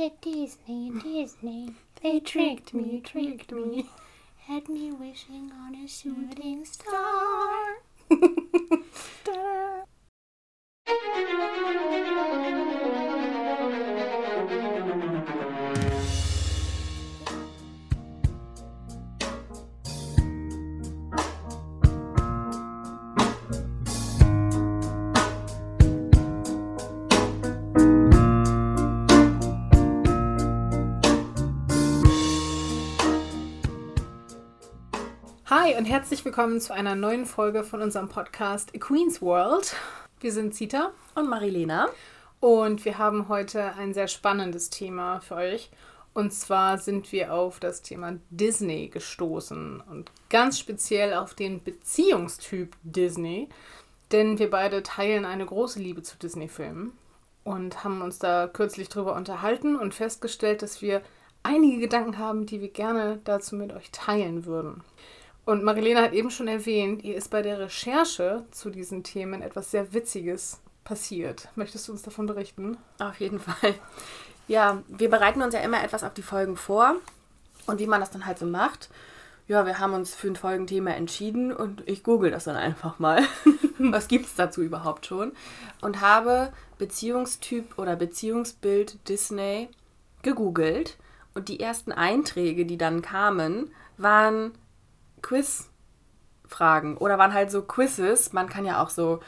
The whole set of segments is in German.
it Disney, Disney. They tricked me, tricked me. Had me wishing on a shooting star. Hi und herzlich willkommen zu einer neuen Folge von unserem Podcast A Queen's World. Wir sind Zita Und Marilena. und wir haben heute ein sehr spannendes Thema für euch. Und zwar sind wir auf das Thema Disney gestoßen und ganz speziell auf den Beziehungstyp Disney. Denn wir beide teilen eine große Liebe zu Disney-Filmen und haben uns da kürzlich drüber unterhalten und festgestellt, dass wir einige Gedanken haben, die wir gerne dazu mit euch teilen würden. Und Marilena hat eben schon erwähnt, ihr ist bei der Recherche zu diesen Themen etwas sehr Witziges passiert. Möchtest du uns davon berichten? Auf jeden Fall. Ja, wir bereiten uns ja immer etwas auf die Folgen vor. Und wie man das dann halt so macht. Ja, wir haben uns für ein Folgenthema entschieden und ich google das dann einfach mal. Was gibt es dazu überhaupt schon? Und habe Beziehungstyp oder Beziehungsbild Disney gegoogelt. Und die ersten Einträge, die dann kamen, waren Quiz-Fragen oder waren halt so Quizzes. Man kann ja auch so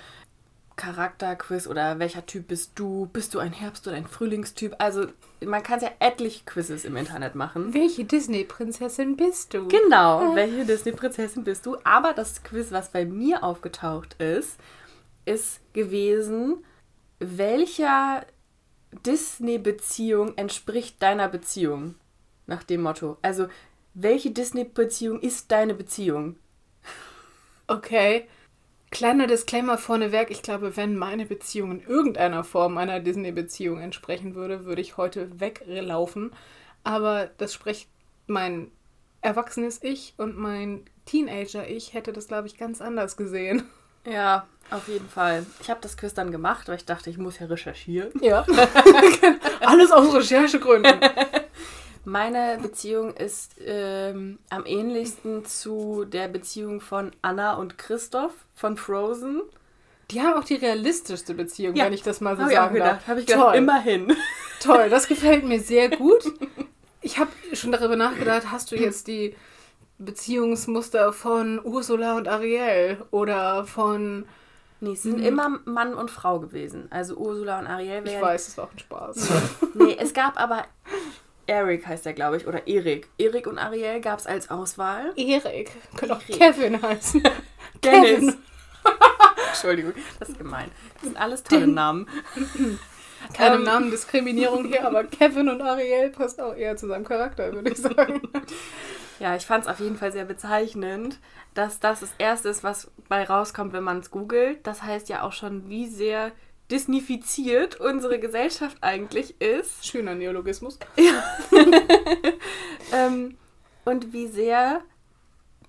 Charakterquiz oder welcher Typ bist du? Bist du ein Herbst- oder ein Frühlingstyp? Also man kann ja etliche Quizzes im Internet machen. Welche Disney-Prinzessin bist du? Genau, welche Disney-Prinzessin bist du? Aber das Quiz, was bei mir aufgetaucht ist, ist gewesen, welcher Disney-Beziehung entspricht deiner Beziehung? Nach dem Motto. Also, welche Disney-Beziehung ist deine Beziehung? Okay. Kleiner Disclaimer vorneweg. Ich glaube, wenn meine Beziehung in irgendeiner Form einer Disney-Beziehung entsprechen würde, würde ich heute weglaufen. Aber das spricht mein erwachsenes Ich und mein Teenager-Ich hätte das, glaube ich, ganz anders gesehen. Ja, auf jeden Fall. Ich habe das Quiz dann gemacht, weil ich dachte, ich muss ja recherchieren. Ja. Alles aus Recherchegründen. Meine Beziehung ist ähm, am ähnlichsten zu der Beziehung von Anna und Christoph von Frozen. Die haben auch die realistischste Beziehung, Ja, wenn ich das mal so Habe ich auch sagen gedacht. darf. Habe ich gedacht, Toll. immerhin. Toll, das gefällt mir sehr gut. Ich habe schon darüber nachgedacht, hast du jetzt die Beziehungsmuster von Ursula und Ariel oder von. Nee, es sind immer Mann und Frau gewesen. Also Ursula und Ariel Mhm. Ich wären. weiß, es war auch ein Spaß. Nee, es gab aber. Eric heißt er, glaube ich, oder Erik. Erik und Ariel gab es als Auswahl. Erik. Könnte auch. Kevin heißen. Dennis. Entschuldigung, das ist gemein. Das sind alles tolle Namen. Keine Ähm. Namendiskriminierung hier, aber Kevin und Ariel passt auch eher zu seinem Charakter, würde ich sagen. Ja, ich fand es auf jeden Fall sehr bezeichnend, dass das das Erste ist, was bei rauskommt, wenn man es googelt. Das heißt ja auch schon, wie sehr disnifiziert unsere Gesellschaft eigentlich ist. Schöner Neologismus. Ähm, und wie sehr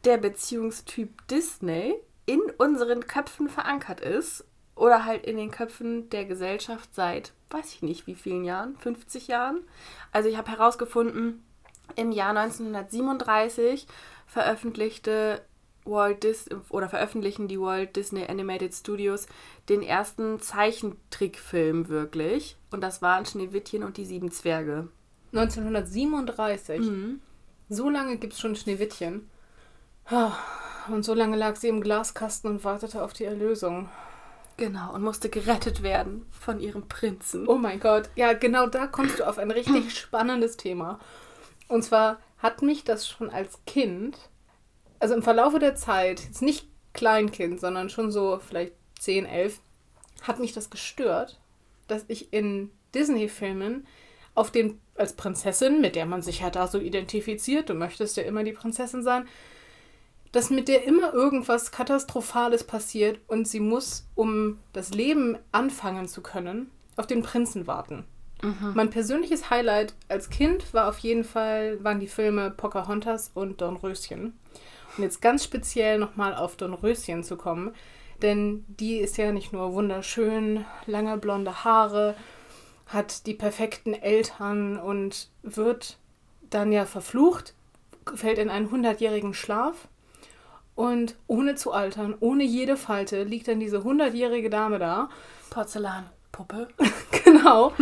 der Beziehungstyp Disney in unseren Köpfen verankert ist. Oder halt in den Köpfen der Gesellschaft seit, weiß ich nicht, wie vielen Jahren? 50 Jahren? Also ich habe herausgefunden, im Jahr 1937 veröffentlichte Walt Dis oder veröffentlichen die Walt Disney Animated Studios den ersten Zeichentrickfilm wirklich. Und das waren Schneewittchen und die sieben Zwerge. 1937. Mhm. So lange gibt es schon Schneewittchen. Ah, Und so lange lag sie im Glaskasten und wartete auf die Erlösung. Genau, und musste gerettet werden von ihrem Prinzen. Oh mein Gott. Ja, genau da kommst du auf ein richtig spannendes Thema. Und zwar hat mich das schon als Kind, also im Verlaufe der Zeit, jetzt nicht Kleinkind, sondern schon so vielleicht 10, 11, hat mich das gestört, dass ich in Disney-Filmen auf den, als Prinzessin, mit der man sich ja da so identifiziert, du möchtest ja immer die Prinzessin sein, dass mit der immer irgendwas Katastrophales passiert und sie muss, um das Leben anfangen zu können, auf den Prinzen warten. Mein persönliches Highlight als Kind war auf jeden Fall, waren die Filme Pocahontas und Dornröschen. Und jetzt ganz speziell nochmal auf Dornröschen zu kommen, denn die ist ja nicht nur wunderschön, lange blonde Haare, hat die perfekten Eltern und wird dann ja verflucht, fällt in einen hundertjährigen Schlaf und ohne zu altern, ohne jede Falte, liegt dann diese hundertjährige Dame da. Porzellanpuppe. genau.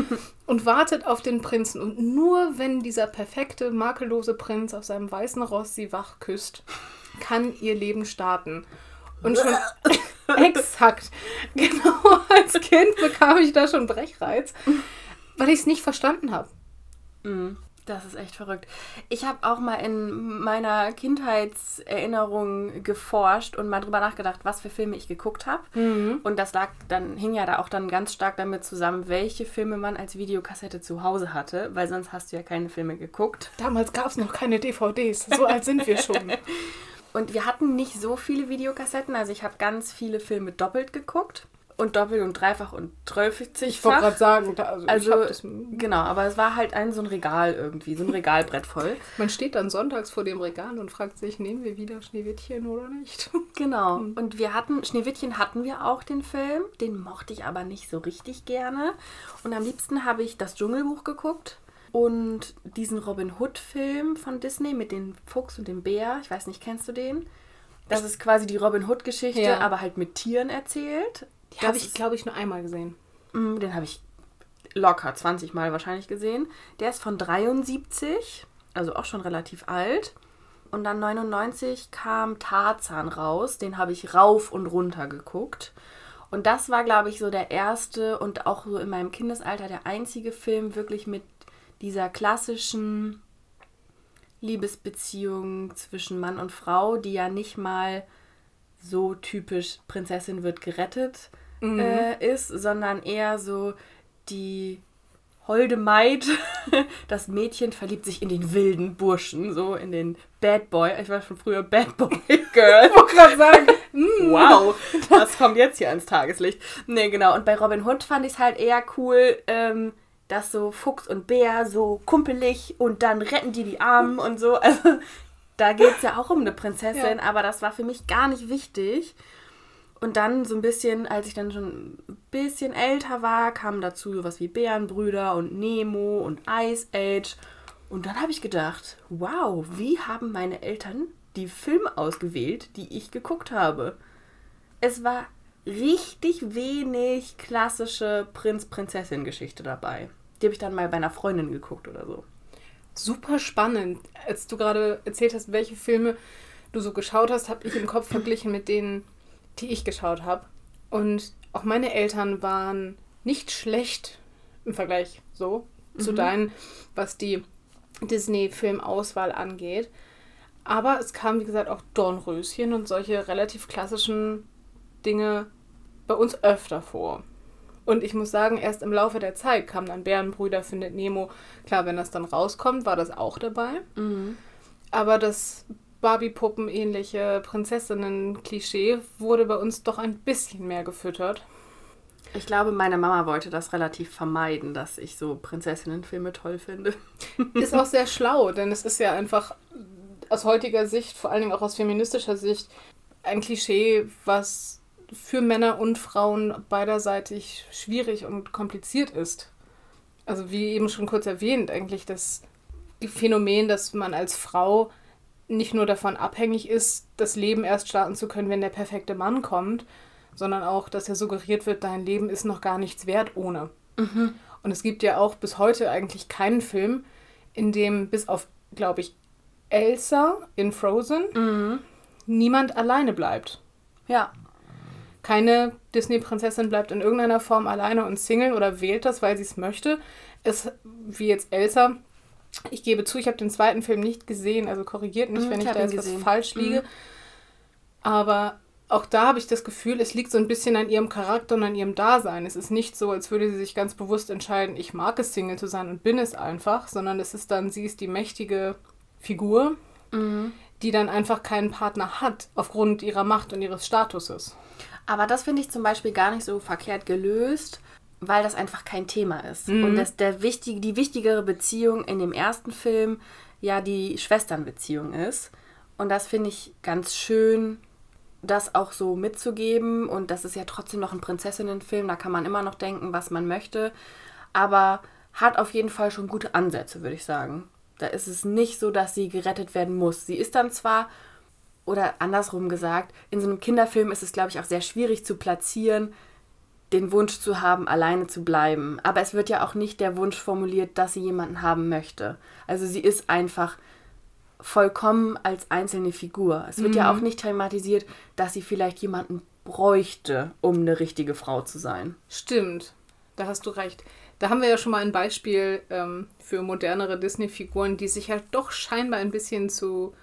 Und wartet auf den Prinzen. Und nur wenn dieser perfekte, makellose Prinz auf seinem weißen Ross sie wach küsst, kann ihr Leben starten. Und schon exakt, genau als Kind bekam ich da schon Brechreiz, weil ich es nicht verstanden habe. Mhm. Das ist echt verrückt. Ich habe auch mal in meiner Kindheitserinnerung geforscht und mal drüber nachgedacht, was für Filme ich geguckt habe. Mhm. Und das lag dann, hing ja da auch dann ganz stark damit zusammen, welche Filme man als Videokassette zu Hause hatte, weil sonst hast du ja keine Filme geguckt. Damals gab es noch keine DVDs, so alt sind wir schon. Und wir hatten nicht so viele Videokassetten, also ich habe ganz viele Filme doppelt geguckt. Und doppelt und dreifach und zwölfzig. Ich wollte gerade sagen, also, Also, das, genau, aber es war halt ein so ein Regal irgendwie, so ein Regalbrett voll. man steht dann sonntags vor dem Regal und fragt sich, nehmen wir wieder Schneewittchen oder nicht? Genau. Und wir hatten, Schneewittchen hatten wir auch den Film, den mochte ich aber nicht so richtig gerne. Und am liebsten habe ich das Dschungelbuch geguckt und diesen Robin Hood-Film von Disney mit dem Fuchs und dem Bär. Ich weiß nicht, kennst du den? Das ist quasi die Robin Hood-Geschichte, Ja. aber halt mit Tieren erzählt. Die habe ich, glaube ich, nur einmal gesehen. Mm, Den habe ich locker 20 Mal wahrscheinlich gesehen. Der ist von 73, also auch schon relativ alt. Und dann 99 kam Tarzan raus. Den habe ich rauf und runter geguckt. Und das war, glaube ich, so der erste und auch so in meinem Kindesalter der einzige Film wirklich mit dieser klassischen Liebesbeziehung zwischen Mann und Frau, die ja nicht mal so typisch Prinzessin wird gerettet äh, ist, sondern eher so die holde Maid, das Mädchen verliebt sich in den wilden Burschen, so in den Bad Boy. Ich war schon früher Bad Boy Girl. Ich wollte gerade sagen, Wow, das kommt jetzt hier ans Tageslicht. Nee, genau. Und bei Robin Hood fand ich es halt eher cool, ähm, dass so Fuchs und Bär so kumpelig und dann retten die die Armen und so. Also da geht es ja auch um eine Prinzessin, Ja. aber das war für mich gar nicht wichtig. Und dann so ein bisschen, als ich dann schon ein bisschen älter war, kamen dazu sowas wie Bärenbrüder und Nemo und Ice Age. Und dann habe ich gedacht, wow, wie haben meine Eltern die Filme ausgewählt, die ich geguckt habe? Es war richtig wenig klassische Prinz-Prinzessin-Geschichte dabei. Die habe ich dann mal bei einer Freundin geguckt oder so. super spannend. Als du gerade erzählt hast, welche Filme du so geschaut hast, habe ich im Kopf verglichen mit denen, die ich geschaut habe. Und auch meine Eltern waren nicht schlecht im Vergleich so zu deinen, was die Disney-Filmauswahl angeht. Aber es kam, wie gesagt, auch Dornröschen und solche relativ klassischen Dinge bei uns öfter vor. Und ich muss sagen, erst im Laufe der Zeit kam dann Bärenbrüder findet Nemo. Klar, wenn das dann rauskommt, war das auch dabei. Aber das Barbie-Puppen-ähnliche Prinzessinnen-Klischee wurde bei uns doch ein bisschen mehr gefüttert. Ich glaube, meine Mama wollte das relativ vermeiden, dass ich so Prinzessinnenfilme toll finde. Ist auch sehr schlau, denn es ist ja einfach aus heutiger Sicht, vor allen Dingen auch aus feministischer Sicht, ein Klischee, was für Männer und Frauen beiderseitig schwierig und kompliziert ist. Also wie eben schon kurz erwähnt, eigentlich das Phänomen, dass man als Frau nicht nur davon abhängig ist, das Leben erst starten zu können, wenn der perfekte Mann kommt, sondern auch, dass ja suggeriert wird, dein Leben ist noch gar nichts wert ohne. Und es gibt ja auch bis heute eigentlich keinen Film, in dem bis auf, glaube ich, Elsa in Frozen niemand alleine bleibt. Ja. Keine Disney-Prinzessin bleibt in irgendeiner Form alleine und Single oder wählt das, weil sie es möchte. Es, wie jetzt Elsa, ich gebe zu, ich habe den zweiten Film nicht gesehen, also korrigiert mich, Mhm, wenn ich ich, da jetzt was gesehen. falsch liege. Aber auch da habe ich das Gefühl, es liegt so ein bisschen an ihrem Charakter und an ihrem Dasein. Es ist nicht so, als würde sie sich ganz bewusst entscheiden, ich mag es, Single zu sein und bin es einfach, sondern es ist dann, sie ist die mächtige Figur, die dann einfach keinen Partner hat, aufgrund ihrer Macht und ihres Statuses. Aber das finde ich zum Beispiel gar nicht so verkehrt gelöst, weil das einfach kein Thema ist. Mhm. Und dass der wichtige, die wichtigere Beziehung in dem ersten Film ja die Schwesternbeziehung ist. Und das finde ich ganz schön, das auch so mitzugeben. Und das ist ja trotzdem noch ein Prinzessinnenfilm, da kann man immer noch denken, was man möchte. aber hat auf jeden Fall schon gute Ansätze, würde ich sagen. Da ist es nicht so, dass sie gerettet werden muss. Sie ist dann zwar, oder andersrum gesagt, in so einem Kinderfilm ist es, glaube ich, auch sehr schwierig zu platzieren, den Wunsch zu haben, alleine zu bleiben. Aber es wird ja auch nicht der Wunsch formuliert, dass sie jemanden haben möchte. Also sie ist einfach vollkommen als einzelne Figur. Es wird ja auch nicht thematisiert, dass sie vielleicht jemanden bräuchte, um eine richtige Frau zu sein. Stimmt, da hast du recht. Da haben wir ja schon mal ein Beispiel ähm, für modernere Disney-Figuren, die sich ja doch scheinbar ein bisschen zu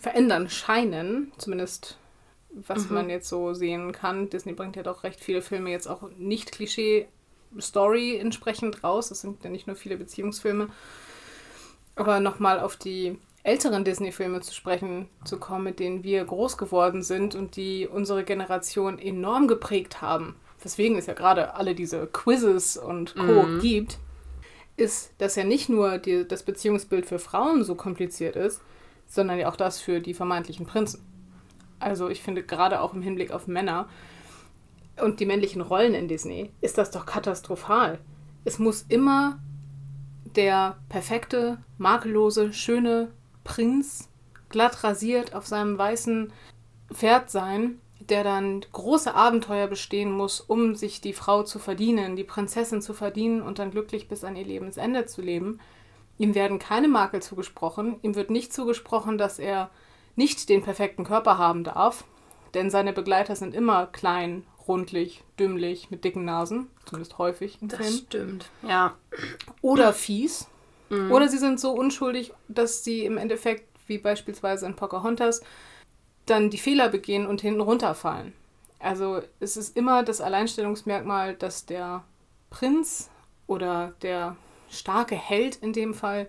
verändern scheinen. Zumindest was man jetzt so sehen kann. Disney bringt ja doch recht viele Filme jetzt auch nicht Klischee-Story entsprechend raus. Es sind ja nicht nur viele Beziehungsfilme. Aber nochmal auf die älteren Disney-Filme zu sprechen zu kommen, mit denen wir groß geworden sind und die unsere Generation enorm geprägt haben, weswegen es ja gerade alle diese Quizzes und Co. gibt, ist, dass ja nicht nur die, das Beziehungsbild für Frauen so kompliziert ist, sondern ja auch das für die vermeintlichen Prinzen. Also ich finde gerade auch im Hinblick auf Männer und die männlichen Rollen in Disney ist das doch katastrophal. Es muss immer der perfekte, makellose, schöne Prinz, glatt rasiert auf seinem weißen Pferd sein, der dann große Abenteuer bestehen muss, um sich die Frau zu verdienen, die Prinzessin zu verdienen und dann glücklich bis an ihr Lebensende zu leben. Ihm werden keine Makel zugesprochen, ihm wird nicht zugesprochen, dass er nicht den perfekten Körper haben darf, denn seine Begleiter sind immer klein, rundlich, dümmlich, mit dicken Nasen, zumindest häufig im Film. stimmt. Ja. Oder fies. Oder sie sind so unschuldig, dass sie im Endeffekt, wie beispielsweise in Pocahontas, dann die Fehler begehen und hinten runterfallen. Also es ist immer das Alleinstellungsmerkmal, dass der Prinz oder der starke Held in dem Fall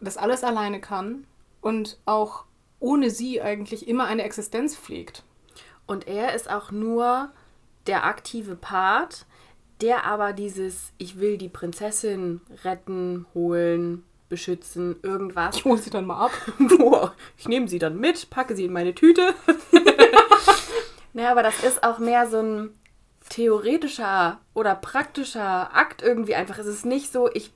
das alles alleine kann und auch ohne sie eigentlich immer eine Existenz pflegt. Und er ist auch nur der aktive Part, der aber dieses, ich will die Prinzessin retten, holen, beschützen, irgendwas. Ich hole sie dann mal ab. Boah, ich nehme sie dann mit, packe sie in meine Tüte. naja, aber das ist auch mehr so ein theoretischer oder praktischer Akt irgendwie einfach. Es ist nicht so, ich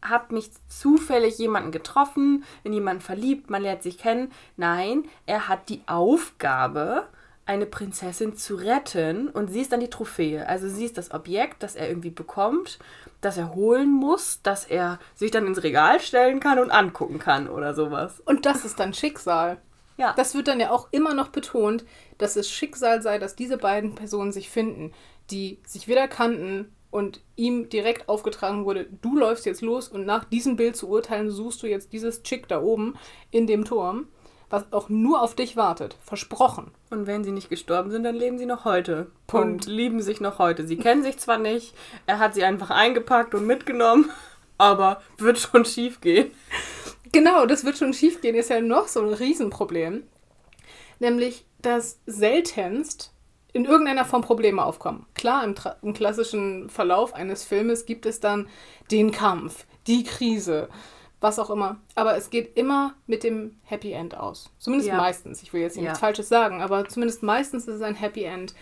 habe mich zufällig jemanden getroffen, in jemanden verliebt, man lernt sich kennen. Nein, er hat die Aufgabe, eine Prinzessin zu retten und sie ist dann die Trophäe. Also sie ist das Objekt, das er irgendwie bekommt, das er holen muss, das er sich dann ins Regal stellen kann und angucken kann oder sowas. Und das ist dann Schicksal. Ja. Das wird dann ja auch immer noch betont, dass es Schicksal sei, dass diese beiden Personen sich finden, die sich wieder kannten und ihm direkt aufgetragen wurde, du läufst jetzt los und nach diesem Bild zu urteilen, suchst du jetzt dieses Chick da oben in dem Turm, was auch nur auf dich wartet. Versprochen. Und wenn sie nicht gestorben sind, dann leben sie noch heute. Punkt. Und lieben sich noch heute. Sie kennen sich zwar nicht, er hat sie einfach eingepackt und mitgenommen, aber wird schon schief gehen. Genau, das wird schon schiefgehen, ist ja noch so ein Riesenproblem. Nämlich, dass seltenst in irgendeiner Form Probleme aufkommen. Klar, im, im klassischen Verlauf eines Filmes gibt es dann den Kampf, die Krise, was auch immer. Aber es geht immer mit dem Happy End aus. Zumindest Ja. meistens. Ich will jetzt nichts Ja. Falsches sagen, aber zumindest meistens ist es ein Happy End.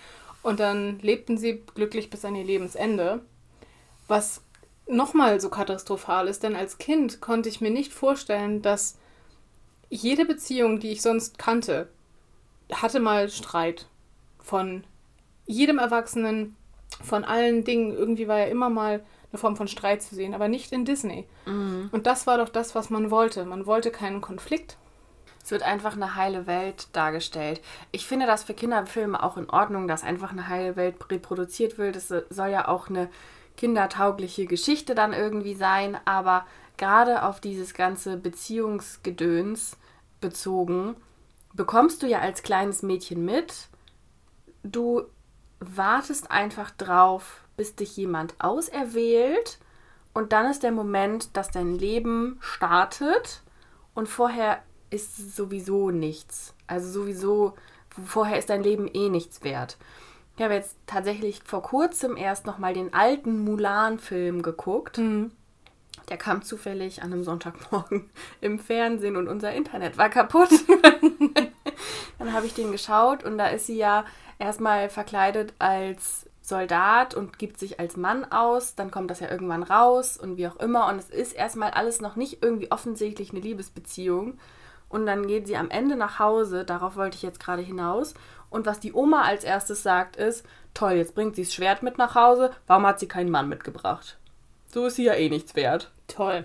Und dann lebten sie glücklich bis an ihr Lebensende. Was nochmal so katastrophal ist, denn als Kind konnte ich mir nicht vorstellen, dass jede Beziehung, die ich sonst kannte, hatte mal Streit. Von jedem Erwachsenen, von allen Dingen. Irgendwie war ja immer mal eine Form von Streit zu sehen, aber nicht in Disney. Und das war doch das, was man wollte. Man wollte keinen Konflikt. Es wird einfach eine heile Welt dargestellt. Ich finde das für Kinderfilme auch in Ordnung, dass einfach eine heile Welt reproduziert wird. Es soll ja auch eine kindertaugliche Geschichte dann irgendwie sein, aber gerade auf dieses ganze Beziehungsgedöns bezogen, bekommst du ja als kleines Mädchen mit, du wartest einfach drauf, bis dich jemand auserwählt und dann ist der Moment, dass dein Leben startet und vorher ist sowieso nichts. Also sowieso, vorher ist dein Leben eh nichts wert. Ich habe jetzt tatsächlich vor kurzem erst nochmal den alten Mulan-Film geguckt. Der kam zufällig an einem Sonntagmorgen im Fernsehen und unser Internet war kaputt. Dann habe ich den geschaut und da ist sie ja erstmal verkleidet als Soldat und gibt sich als Mann aus, dann kommt das ja irgendwann raus und wie auch immer. Und es ist erstmal alles noch nicht irgendwie offensichtlich eine Liebesbeziehung. Und dann geht sie am Ende nach Hause, darauf wollte ich jetzt gerade hinaus. Und was die Oma als erstes sagt, ist: Toll, jetzt bringt sie das Schwert mit nach Hause, warum hat sie keinen Mann mitgebracht? So ist sie ja eh nichts wert. Toll.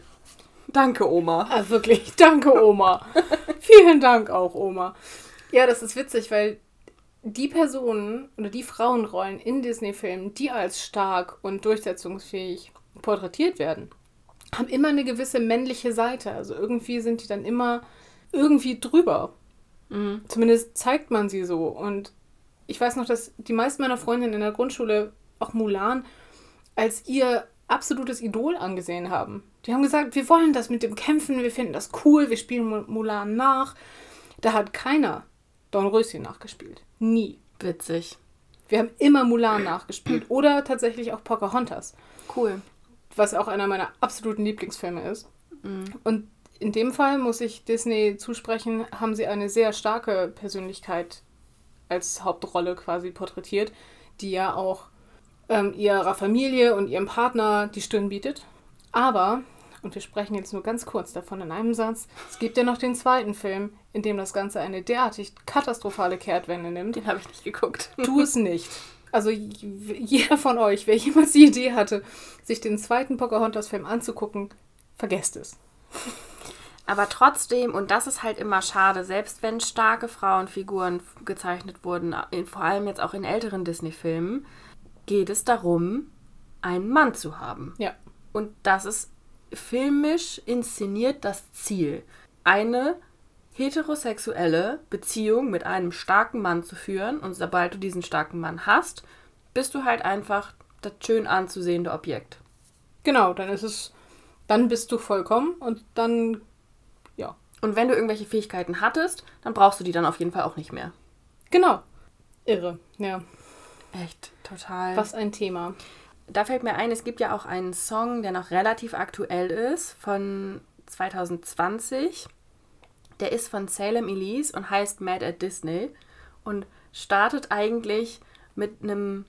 Danke, Oma. Ah, wirklich, danke, Oma. Vielen Dank auch, Oma. Ja, das ist witzig, weil die Personen oder die Frauenrollen in Disney-Filmen, die als stark und durchsetzungsfähig porträtiert werden, haben immer eine gewisse männliche Seite. Also irgendwie sind die dann immer irgendwie drüber. Mhm. Zumindest zeigt man sie so. Und ich weiß noch, dass die meisten meiner Freundinnen in der Grundschule auch Mulan als ihr absolutes Idol angesehen haben. Die haben gesagt, wir wollen das mit dem Kämpfen, wir finden das cool, wir spielen Mu- Mulan nach. Da hat keiner Dornröschen nachgespielt. Nie. Witzig. Wir haben immer Mulan nachgespielt. Oder tatsächlich auch Pocahontas, Cool. was auch einer meiner absoluten Lieblingsfilme ist. Mhm. Und in dem Fall muss ich Disney zusprechen, haben sie eine sehr starke Persönlichkeit als Hauptrolle quasi porträtiert, die ja auch ähm, ihrer Familie und ihrem Partner die Stirn bietet. Aber, und wir sprechen jetzt nur ganz kurz davon in einem Satz, es gibt ja noch den zweiten Film, in dem das Ganze eine derartig katastrophale Kehrtwende nimmt. Den habe ich nicht geguckt. Tu es nicht. Also jeder von euch, wer jemals die Idee hatte, sich den zweiten Pocahontas-Film anzugucken, vergesst es. Aber trotzdem, und das ist halt immer schade, selbst wenn starke Frauenfiguren gezeichnet wurden, vor allem jetzt auch in älteren Disney-Filmen, geht es darum, einen Mann zu haben. Ja. Und das ist filmisch inszeniert das Ziel. Eine heterosexuelle Beziehung mit einem starken Mann zu führen. Und sobald du diesen starken Mann hast, bist du halt einfach das schön anzusehende Objekt. Genau, dann ist es, dann bist du vollkommen und dann, ja, Und wenn du irgendwelche Fähigkeiten hattest, dann brauchst du die dann auf jeden Fall auch nicht mehr. genau. Irre, ja. Echt, total. Was ein Thema. Da fällt mir ein, es gibt ja auch einen Song, der noch relativ aktuell ist, von 2020. Der ist von Salem Elise und heißt Mad at Disney und startet eigentlich mit einem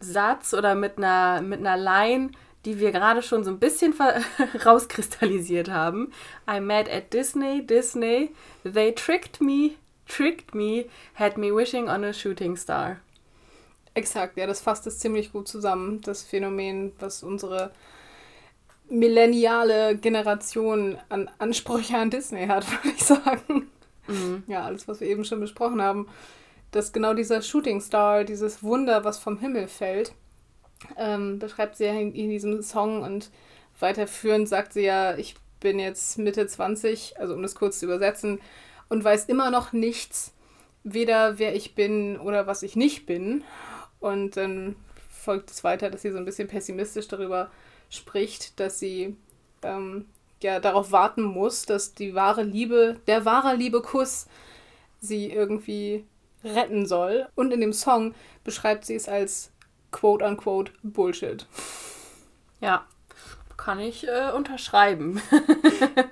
Satz oder mit einer, mit einer Line, die wir gerade schon so ein bisschen rauskristallisiert haben. I'm mad at Disney, Disney. They tricked me, tricked me, had me wishing on a shooting star. Exakt, ja, das fasst es ziemlich gut zusammen. Das Phänomen, was unsere millenniale Generation an Ansprüche an Disney hat, würde ich sagen. Mhm. Ja, alles, was wir eben schon besprochen haben. Dass genau dieser Shooting Star, dieses Wunder, was vom Himmel fällt, ähm, beschreibt sie ja in, in diesem Song und weiterführend sagt sie ja, ich bin jetzt Mitte 20, also um das kurz zu übersetzen, und weiß immer noch nichts, weder wer ich bin oder was ich nicht bin. Und dann folgt es weiter, dass sie so ein bisschen pessimistisch darüber spricht, dass sie ähm, ja darauf warten muss, dass die wahre Liebe, der wahre Liebe-Kuss sie irgendwie retten soll. Und in dem Song beschreibt sie es als quote-unquote Bullshit. Ja, kann ich äh, unterschreiben.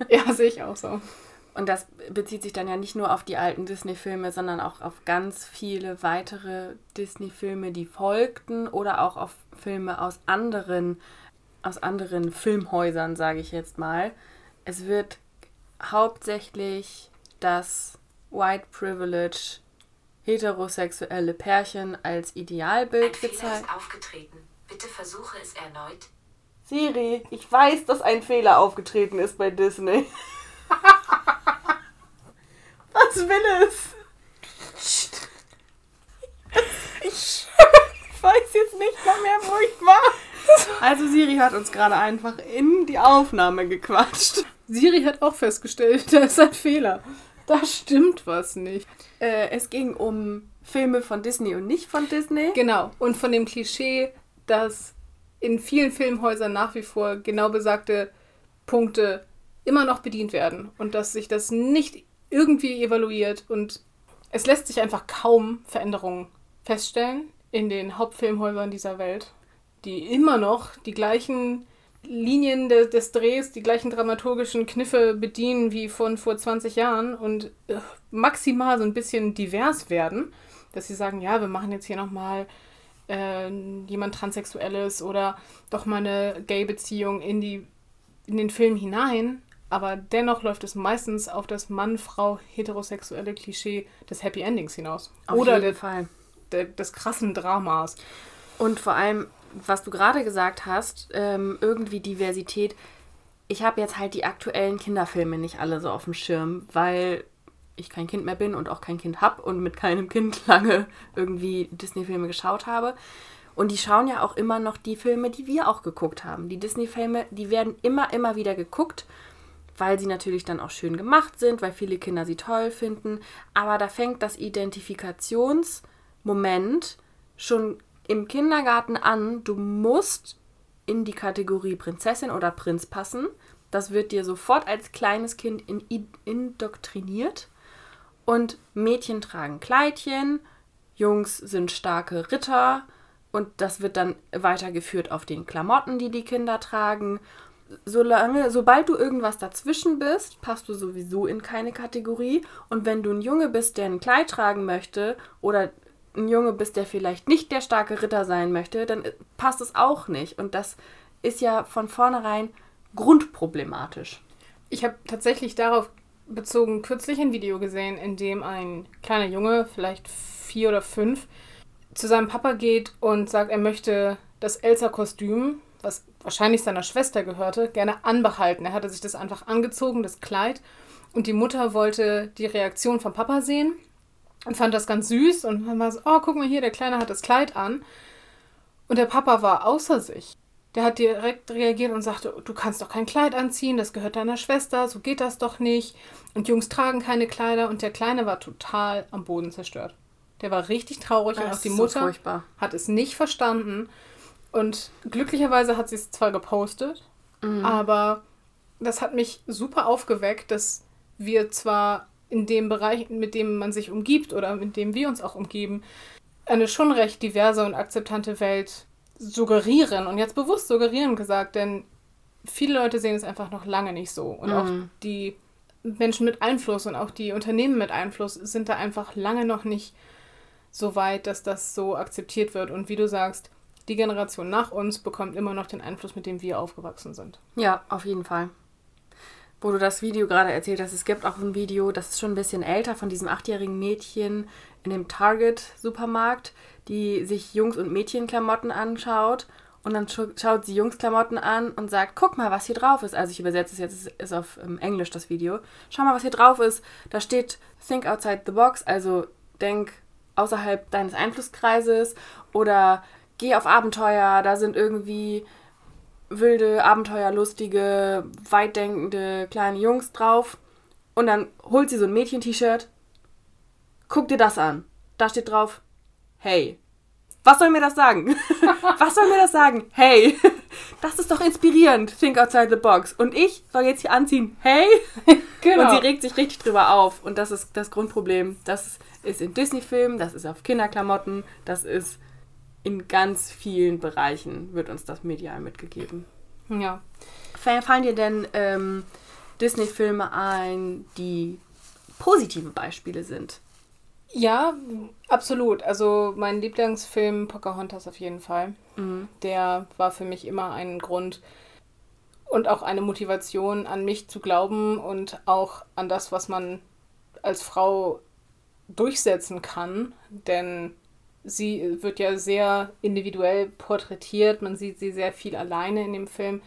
Ja, sehe ich auch so. Und das bezieht sich dann ja nicht nur auf die alten Disney-Filme, sondern auch auf ganz viele weitere Disney-Filme, die folgten oder auch auf Filme aus anderen, aus anderen Filmhäusern, sage ich jetzt mal. Es wird hauptsächlich das White Privilege heterosexuelle Pärchen als Ein Idealbild Fehler gezeigt. ist aufgetreten. Bitte versuche es erneut. Siri, ich weiß, dass ein Fehler aufgetreten ist bei Disney. Will es? Ich weiß jetzt nicht mal mehr, wo ich war. Also Siri hat uns gerade einfach in die Aufnahme gequatscht. Siri hat auch festgestellt, da ist ein Fehler. Da stimmt was nicht. Äh, es ging um Filme von Disney und nicht von Disney. Genau. Und von dem Klischee, dass in vielen Filmhäusern nach wie vor genau besagte Punkte immer noch bedient werden und dass sich das nicht irgendwie evaluiert und es lässt sich einfach kaum Veränderungen feststellen in den Hauptfilmhäusern dieser Welt, die immer noch die gleichen Linien de des Drehs, die gleichen dramaturgischen Kniffe bedienen wie von vor 20 Jahren und äh, maximal so ein bisschen divers werden, dass sie sagen, ja, wir machen jetzt hier nochmal äh, jemand Transsexuelles oder doch mal eine Gay-Beziehung in, in den Film hinein. Aber dennoch läuft es meistens auf das Mann-Frau-heterosexuelle Klischee des Happy Endings hinaus. Auf oder jeden der, Fall. der, des krassen Dramas. Und vor allem, was du gerade gesagt hast, ähm, irgendwie Diversität. Ich habe jetzt halt die aktuellen Kinderfilme nicht alle so auf dem Schirm, weil ich kein Kind mehr bin und auch kein Kind habe und mit keinem Kind lange irgendwie Disney-Filme geschaut habe. Und die schauen ja auch immer noch die Filme, die wir auch geguckt haben. Die Disney-Filme, die werden immer, immer wieder geguckt, weil sie natürlich dann auch schön gemacht sind, weil viele Kinder sie toll finden. Aber da fängt das Identifikationsmoment schon im Kindergarten an. Du musst in die Kategorie Prinzessin oder Prinz passen. Das wird dir sofort als kleines Kind in, indoktriniert. Und Mädchen tragen Kleidchen, Jungs sind starke Ritter und das wird dann weitergeführt auf den Klamotten, die die Kinder tragen. Solange, sobald du irgendwas dazwischen bist, passt du sowieso in keine Kategorie. Und wenn du ein Junge bist, der ein Kleid tragen möchte oder ein Junge bist, der vielleicht nicht der starke Ritter sein möchte, dann passt es auch nicht. Und das ist ja von vornherein grundproblematisch. Ich habe tatsächlich darauf bezogen kürzlich ein Video gesehen, in dem ein kleiner Junge, vielleicht vier oder fünf, zu seinem Papa geht und sagt, er möchte das Elsa-Kostüm, was wahrscheinlich seiner Schwester gehörte, gerne anbehalten. Er hatte sich das einfach angezogen, das Kleid. Und die Mutter wollte die Reaktion vom Papa sehen und fand das ganz süß und dann war so, oh, guck mal hier, der Kleine hat das Kleid an. Und der Papa war außer sich. Der hat direkt reagiert und sagte, du kannst doch kein Kleid anziehen, das gehört deiner Schwester, so geht das doch nicht. Und Jungs tragen keine Kleider und der Kleine war total am Boden zerstört. Der war richtig traurig und Das auch die so Mutter furchtbar. hat es nicht verstanden. Und glücklicherweise hat sie es zwar gepostet, aber das hat mich super aufgeweckt, dass wir zwar in dem Bereich, mit dem man sich umgibt oder mit dem wir uns auch umgeben, eine schon recht diverse und akzeptante Welt suggerieren und jetzt bewusst suggerieren gesagt, denn viele Leute sehen es einfach noch lange nicht so. Und auch die Menschen mit Einfluss und auch die Unternehmen mit Einfluss sind da einfach lange noch nicht so weit, dass das so akzeptiert wird. Und wie du sagst, die Generation nach uns bekommt immer noch den Einfluss, mit dem wir aufgewachsen sind. Ja, auf jeden Fall. Wo du das Video gerade erzählt hast, es gibt auch ein Video, das ist schon ein bisschen älter, von diesem achtjährigen Mädchen in dem Target-Supermarkt, die sich Jungs- und Mädchenklamotten anschaut. Und dann scha- schaut sie Jungsklamotten an und sagt, guck mal, was hier drauf ist. Also ich übersetze es jetzt, es ist auf ähm, Englisch das Video. Schau mal, was hier drauf ist. Da steht Think outside the box, also denk außerhalb deines Einflusskreises oder geh auf Abenteuer, da sind irgendwie wilde, abenteuerlustige, weitdenkende kleine Jungs drauf. Und dann holt sie so ein Mädchen-T-Shirt. Guck dir das an. Da steht drauf, hey. Was soll mir das sagen? Was soll mir das sagen? Hey, das ist doch inspirierend. Think outside the box. Und ich soll jetzt hier anziehen, hey? Genau. Und sie regt sich richtig drüber auf. Und das ist das Grundproblem. Das ist in Disney-Filmen, das ist auf Kinderklamotten, das ist in ganz vielen Bereichen, wird uns das medial mitgegeben. Ja. Fa- Fallen dir denn ähm, Disney-Filme ein, die positive Beispiele sind? Ja, absolut. Also mein Lieblingsfilm Pocahontas auf jeden Fall. Der war für mich immer ein Grund und auch eine Motivation, an mich zu glauben und auch an das, was man als Frau durchsetzen kann. Denn sie wird ja sehr individuell porträtiert. Man sieht sie sehr viel alleine in dem Film.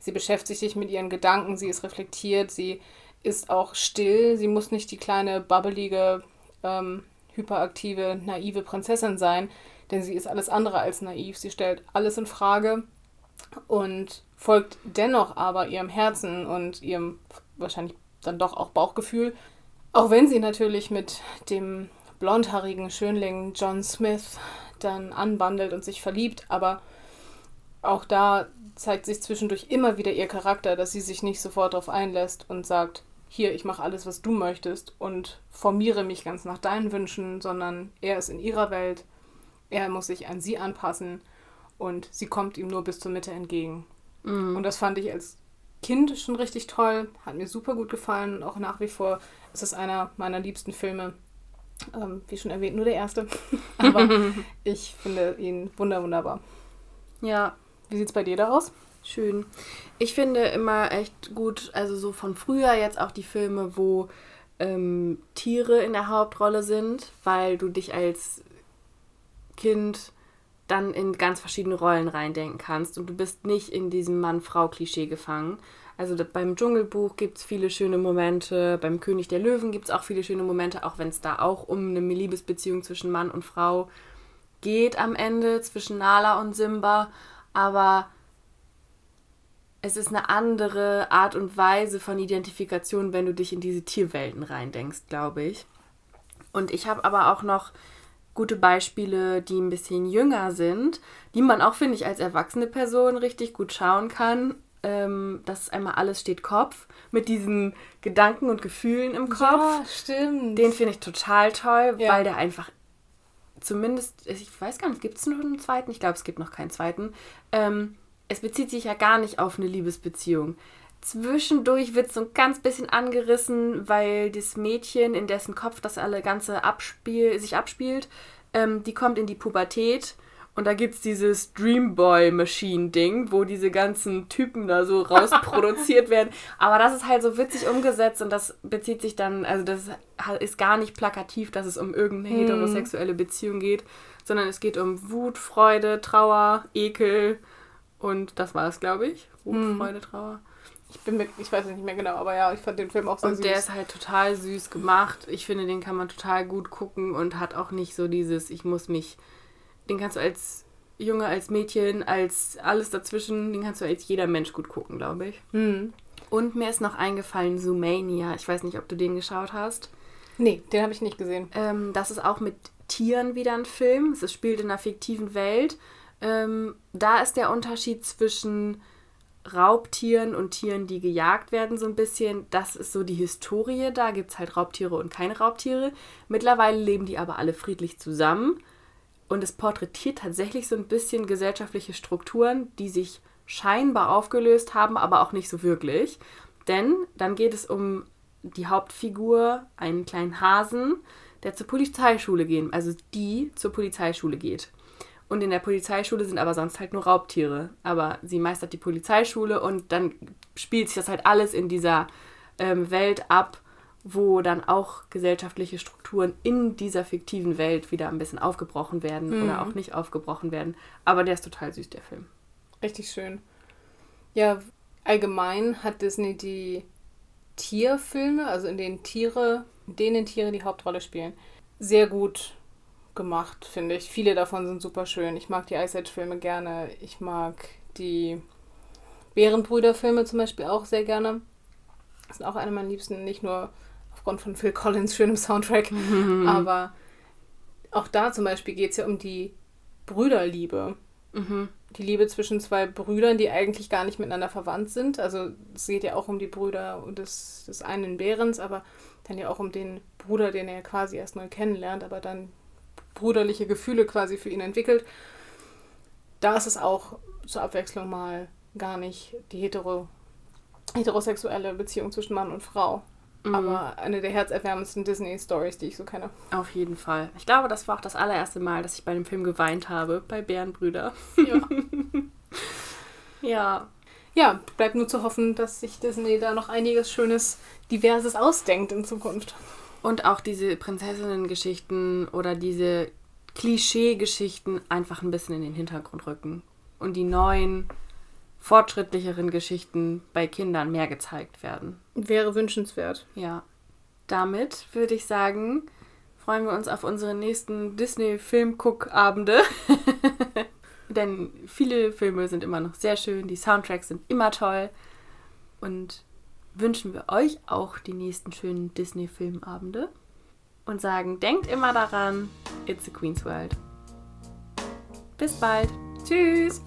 Sie beschäftigt sich mit ihren Gedanken, sie ist reflektiert, sie ist auch still. Sie muss nicht die kleine, babbelige, ähm, hyperaktive, naive Prinzessin sein, denn sie ist alles andere als naiv. Sie stellt alles in Frage und folgt dennoch aber ihrem Herzen und ihrem wahrscheinlich dann doch auch Bauchgefühl. Auch wenn sie natürlich mit dem blondhaarigen Schönling John Smith dann anbandelt und sich verliebt, aber auch da zeigt sich zwischendurch immer wieder ihr Charakter, dass sie sich nicht sofort darauf einlässt und sagt, hier, ich mache alles, was du möchtest und formiere mich ganz nach deinen Wünschen, sondern er ist in ihrer Welt, er muss sich an sie anpassen und sie kommt ihm nur bis zur Mitte entgegen. Und das fand ich als Kind schon richtig toll, hat mir super gut gefallen und auch nach wie vor ist es einer meiner liebsten Filme, Ähm, wie schon erwähnt, nur der erste. Aber ich finde ihn wunder wunderbar. Ja, Wie sieht's bei dir da aus? Schön. Ich finde immer echt gut, also so von früher jetzt auch die Filme, wo ähm, Tiere in der Hauptrolle sind, weil du dich als Kind dann in ganz verschiedene Rollen reindenken kannst und du bist nicht in diesem Mann-Frau-Klischee gefangen. Also beim Dschungelbuch gibt es viele schöne Momente, beim König der Löwen gibt es auch viele schöne Momente, auch wenn es da auch um eine Liebesbeziehung zwischen Mann und Frau geht am Ende, zwischen Nala und Simba. Aber es ist eine andere Art und Weise von Identifikation, wenn du dich in diese Tierwelten reindenkst, glaube ich. Und ich habe aber auch noch gute Beispiele, die ein bisschen jünger sind, die man auch, finde ich, als erwachsene Person richtig gut schauen kann. Ähm, das ist einmal Alles steht Kopf mit diesen Gedanken und Gefühlen im Kopf. stimmt. Den finde ich total toll, Ja. weil der einfach zumindest, ich weiß gar nicht, gibt es noch einen zweiten? Ich glaube, es gibt noch keinen zweiten. Ähm, es bezieht sich ja gar nicht auf eine Liebesbeziehung. Zwischendurch wird so ein ganz bisschen angerissen, weil das Mädchen, in dessen Kopf das alle ganze abspiel, sich abspielt, ähm, die kommt in die Pubertät und da gibt es dieses Dreamboy-Machine-Ding, wo diese ganzen Typen da so rausproduziert werden. Aber das ist halt so witzig umgesetzt und das bezieht sich dann, also das ist gar nicht plakativ, dass es um irgendeine heterosexuelle Beziehung geht, sondern es geht um Wut, Freude, Trauer, Ekel und das war es, glaube ich. Wut, Freude, Trauer. Ich bin mit, ich weiß es nicht mehr genau, aber ja, ich fand den Film auch sehr Und süß. der ist halt total süß gemacht. Ich finde, den kann man total gut gucken und hat auch nicht so dieses, ich muss mich, den kannst du als Junge, als Mädchen, als alles dazwischen, den kannst du als jeder Mensch gut gucken, glaube ich. hm. Und mir ist noch eingefallen Zoomania. Ich weiß nicht, ob du den geschaut hast. Nee, den habe ich nicht gesehen. Ähm, das ist auch mit Tieren wieder ein Film. Es spielt in einer fiktiven Welt. Ähm, da ist der Unterschied zwischen Raubtieren und Tieren, die gejagt werden, so ein bisschen. Das ist so die Historie. Da gibt es halt Raubtiere und keine Raubtiere. Mittlerweile leben die aber alle friedlich zusammen. Und es porträtiert tatsächlich so ein bisschen gesellschaftliche Strukturen, die sich scheinbar aufgelöst haben, aber auch nicht so wirklich. Denn dann geht es um die Hauptfigur, einen kleinen Hasen, der zur Polizeischule gehen, also die zur Polizeischule geht. Und in der Polizeischule sind aber sonst halt nur Raubtiere. Aber sie meistert die Polizeischule und dann spielt sich das halt alles in dieser ähm, Welt ab, wo dann auch gesellschaftliche Strukturen in dieser fiktiven Welt wieder ein bisschen aufgebrochen werden oder auch nicht aufgebrochen werden. Aber der ist total süß, der Film. Richtig schön. Ja, allgemein hat Disney die Tierfilme, also in denen Tiere, in denen Tiere die Hauptrolle spielen, sehr gut gemacht, finde ich. Viele davon sind super schön. Ich mag die Ice Age-Filme gerne. Ich mag die Bärenbrüder-Filme zum Beispiel auch sehr gerne. Das sind auch eine meiner Liebsten, nicht nur aufgrund von Phil Collins schönem Soundtrack, aber auch da zum Beispiel geht es ja um die Brüderliebe Mhm. die Liebe zwischen zwei Brüdern, die eigentlich gar nicht miteinander verwandt sind. Also es geht ja auch um die Brüder des, des einen Bärens, aber dann ja auch um den Bruder, den er quasi erst neu kennenlernt, aber dann brüderliche Gefühle quasi für ihn entwickelt. Da ist es auch zur Abwechslung mal gar nicht die hetero, heterosexuelle Beziehung zwischen Mann und Frau. Aber eine der herzerwärmendsten Disney-Stories, die ich so kenne. Auf jeden Fall. Ich glaube, das war auch das allererste Mal, dass ich bei dem Film geweint habe, bei Bärenbrüder. Ja. Ja. ja, bleibt nur zu hoffen, dass sich Disney da noch einiges Schönes, Diverses ausdenkt in Zukunft. Und auch diese Prinzessinnen-Geschichten oder diese Klischee-Geschichten einfach ein bisschen in den Hintergrund rücken. Und die neuen, fortschrittlicheren Geschichten bei Kindern mehr gezeigt werden. Wäre wünschenswert. Ja. Damit würde ich sagen, freuen wir uns auf unsere nächsten Disney-Film-Guck-Abende. Denn viele Filme sind immer noch sehr schön, die Soundtracks sind immer toll. Und wünschen wir euch auch die nächsten schönen Disney-Filmabende. Und sagen, denkt immer daran, it's a Queen's World. Bis bald. Tschüss.